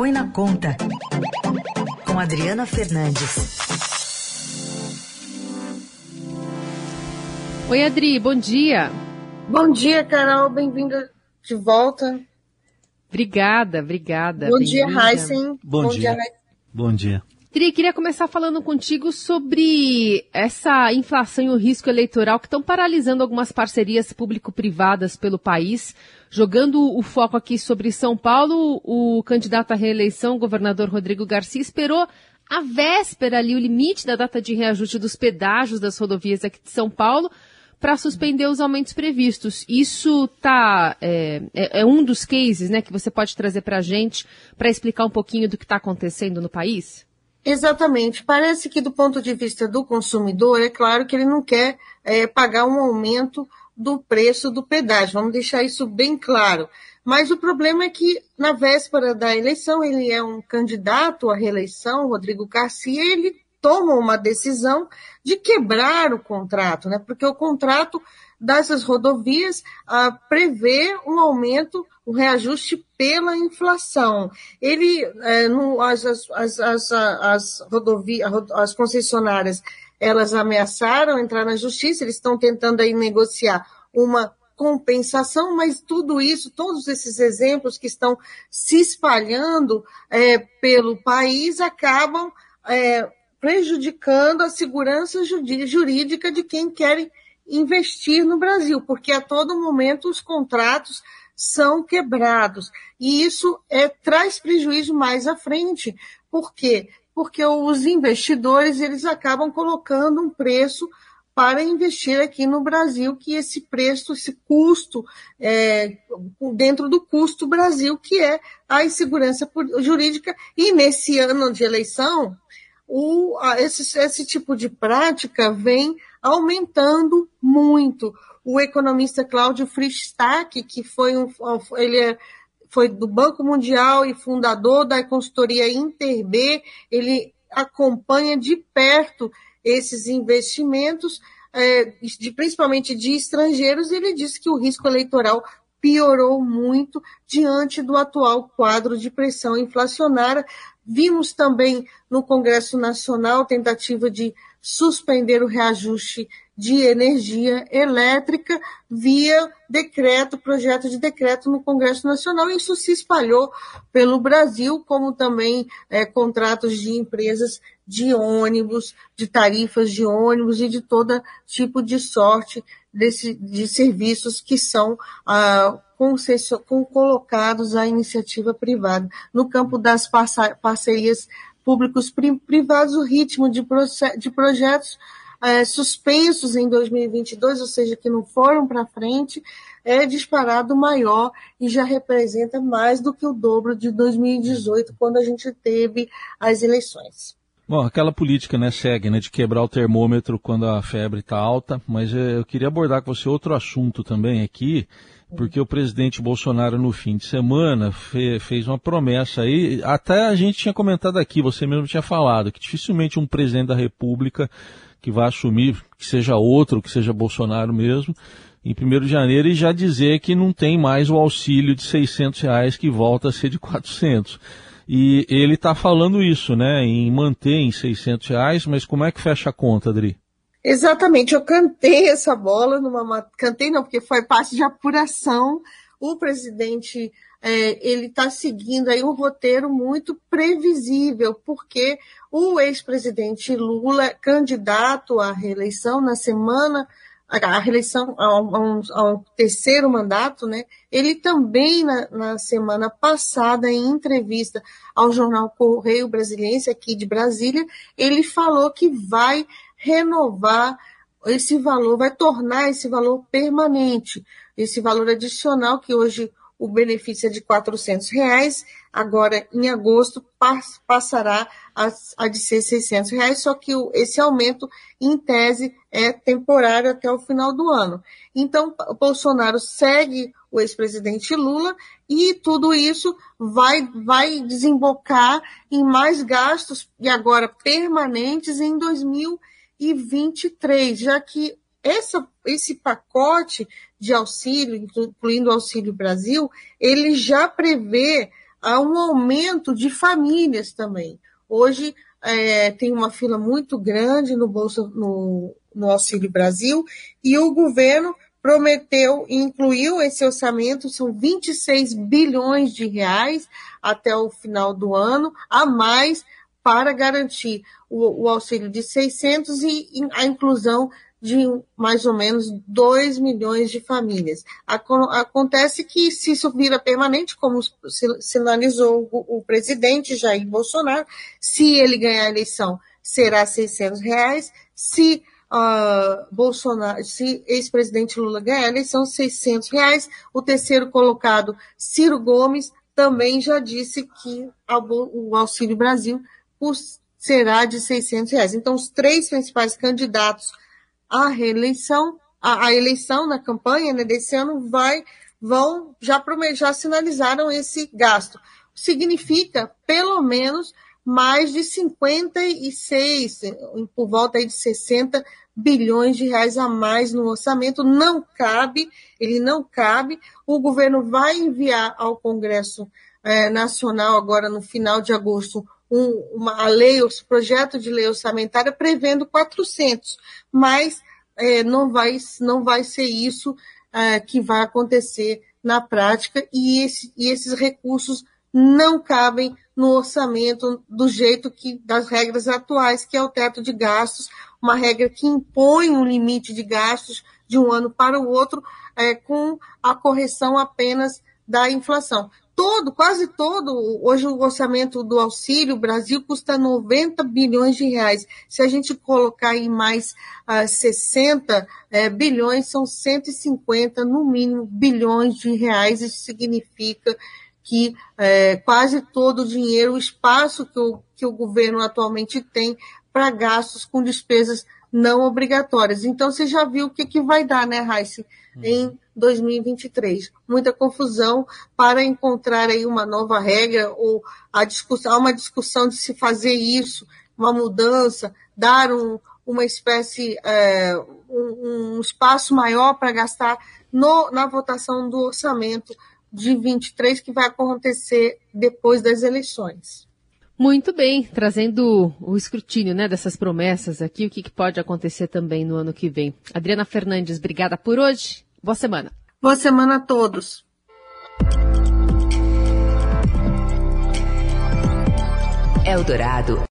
Põe na Conta, com Adriana Fernandes. Oi, Adri, bom dia. Bom dia, Carol, bem-vinda de volta. Obrigada, obrigada. Bom dia, Heisen. Bom, bom dia. dia. Bom dia. Tri, queria começar falando contigo sobre essa inflação e o risco eleitoral que estão paralisando algumas parcerias público-privadas pelo país. Jogando o foco aqui sobre São Paulo, o candidato à reeleição, governador Rodrigo Garcia, esperou a véspera ali, o limite da data de reajuste dos pedágios das rodovias aqui de São Paulo, para suspender os aumentos previstos. Isso tá, é, é, é, um dos cases né, que você pode trazer para a gente para explicar um pouquinho do que está acontecendo no país? Exatamente. Parece que, do ponto de vista do consumidor, é claro que ele não quer é, pagar um aumento do preço do pedágio. Vamos deixar isso bem claro. Mas o problema é que, na véspera da eleição, ele é um candidato à reeleição, Rodrigo Garcia, ele toma uma decisão de quebrar o contrato, né? Porque o contrato dessas rodovias ah, prevê um aumento, um reajuste pela inflação. Ele, é, no, as, as, as, as, rodovias, as concessionárias, elas ameaçaram entrar na justiça, eles estão tentando aí negociar uma compensação, mas tudo isso, todos esses exemplos que estão se espalhando é, pelo país acabam é, prejudicando a segurança jurídica de quem quer investir no Brasil, porque a todo momento os contratos são quebrados. E isso é, traz prejuízo mais à frente. Por quê? Porque os investidores eles acabam colocando um preço para investir aqui no Brasil, que esse preço, esse custo, é, dentro do custo Brasil, que é a insegurança jurídica. E nesse ano de eleição, o, esse, esse tipo de prática vem aumentando muito. O economista Cláudio Fristack, que foi um, ele é, foi do Banco Mundial e fundador da consultoria InterB, ele acompanha de perto esses investimentos, é, de, principalmente de estrangeiros, ele disse que o risco eleitoral piorou muito diante do atual quadro de pressão inflacionária. Vimos também no Congresso Nacional tentativa de suspender o reajuste de energia elétrica via decreto, projeto de decreto no Congresso Nacional. Isso se espalhou pelo Brasil, como também é, contratos de empresas de ônibus, de tarifas de ônibus e de todo tipo de sorte desse, de serviços que são ah, com, colocados à iniciativa privada. No campo das parcerias públicos privados, o ritmo de, de projetos é, suspensos em 2022, ou seja, que não foram para frente, é disparado maior e já representa mais do que o dobro de 2018, quando a gente teve as eleições. Bom, aquela política né, segue, né, de quebrar o termômetro quando a febre está alta, mas é, eu queria abordar com você outro assunto também aqui, porque o presidente Bolsonaro no fim de semana fe, fez uma promessa aí, até a gente tinha comentado aqui, você mesmo tinha falado, que dificilmente um presidente da República que vai assumir, que seja outro, que seja Bolsonaro mesmo, em 1 de janeiro e já dizer que não tem mais o auxílio de 600 reais que volta a ser de 400. E ele está falando isso, né, em manter em 600 reais, mas como é que fecha a conta, Adri? Exatamente, eu cantei essa bola numa. Cantei não, porque foi parte de apuração. O presidente é, ele está seguindo aí um roteiro muito previsível, porque o ex-presidente Lula, candidato à reeleição na semana a reeleição ao, terceiro mandato, né? Ele também na, na, semana passada, em entrevista ao jornal Correio Brasiliense aqui de Brasília, ele falou que vai renovar esse valor, vai tornar esse valor permanente, esse valor adicional que hoje o benefício é de R$ reais, agora em agosto passará a, a de ser 600 reais, só que o, esse aumento, em tese, é temporário até o final do ano. Então, o Bolsonaro segue o ex-presidente Lula e tudo isso vai, vai desembocar em mais gastos, e agora permanentes, em 2023, já que essa, esse pacote de auxílio, incluindo o Auxílio Brasil, ele já prevê a um aumento de famílias também. Hoje é, tem uma fila muito grande no Bolsa, no, no Auxílio Brasil, e o governo prometeu e incluiu esse orçamento, são 26 bilhões de reais até o final do ano, a mais para garantir o, o auxílio de 600 e a inclusão de mais ou menos 2 milhões de famílias. Acontece que se isso vira permanente, como sinalizou o presidente Jair Bolsonaro, se ele ganhar a eleição, será 600 reais, se uh, Bolsonaro, se ex-presidente Lula ganhar a eleição, 600 reais. O terceiro colocado, Ciro Gomes, também já disse que o Auxílio Brasil será de 600 reais. Então, os três principais candidatos à reeleição, à, à eleição na campanha né, desse ano, vai, vão, já, já sinalizaram esse gasto. Significa, pelo menos, mais de 56, por volta aí de 60 bilhões de reais a mais no orçamento. Não cabe, ele não cabe. O governo vai enviar ao Congresso é, Nacional, agora no final de agosto, um, uma lei, o projeto de lei orçamentária prevendo 400, mas é, não, vai, não vai ser isso é, que vai acontecer na prática e, esse, e esses recursos não cabem no orçamento do jeito que das regras atuais, que é o teto de gastos, uma regra que impõe um limite de gastos de um ano para o outro, é, com a correção apenas da inflação. Todo, quase todo, hoje o orçamento do Auxílio Brasil custa 90 bilhões de reais. Se a gente colocar em mais uh, 60 uh, bilhões, são 150, no mínimo, bilhões de reais. Isso significa que é, quase todo o dinheiro, o espaço que o, que o governo atualmente tem para gastos com despesas não obrigatórias. Então, você já viu o que, que vai dar, né, Raíssa, uhum. em 2023. Muita confusão para encontrar aí uma nova regra ou a discussão, uma discussão de se fazer isso, uma mudança, dar um, uma espécie, é, um, um, espaço maior para gastar no, na votação do orçamento de 23 que vai acontecer depois das eleições. Muito bem, trazendo o escrutínio né, dessas promessas aqui, o que, que pode acontecer também no ano que vem. Adriana Fernandes, obrigada por hoje. Boa semana. Boa semana a todos. Eldorado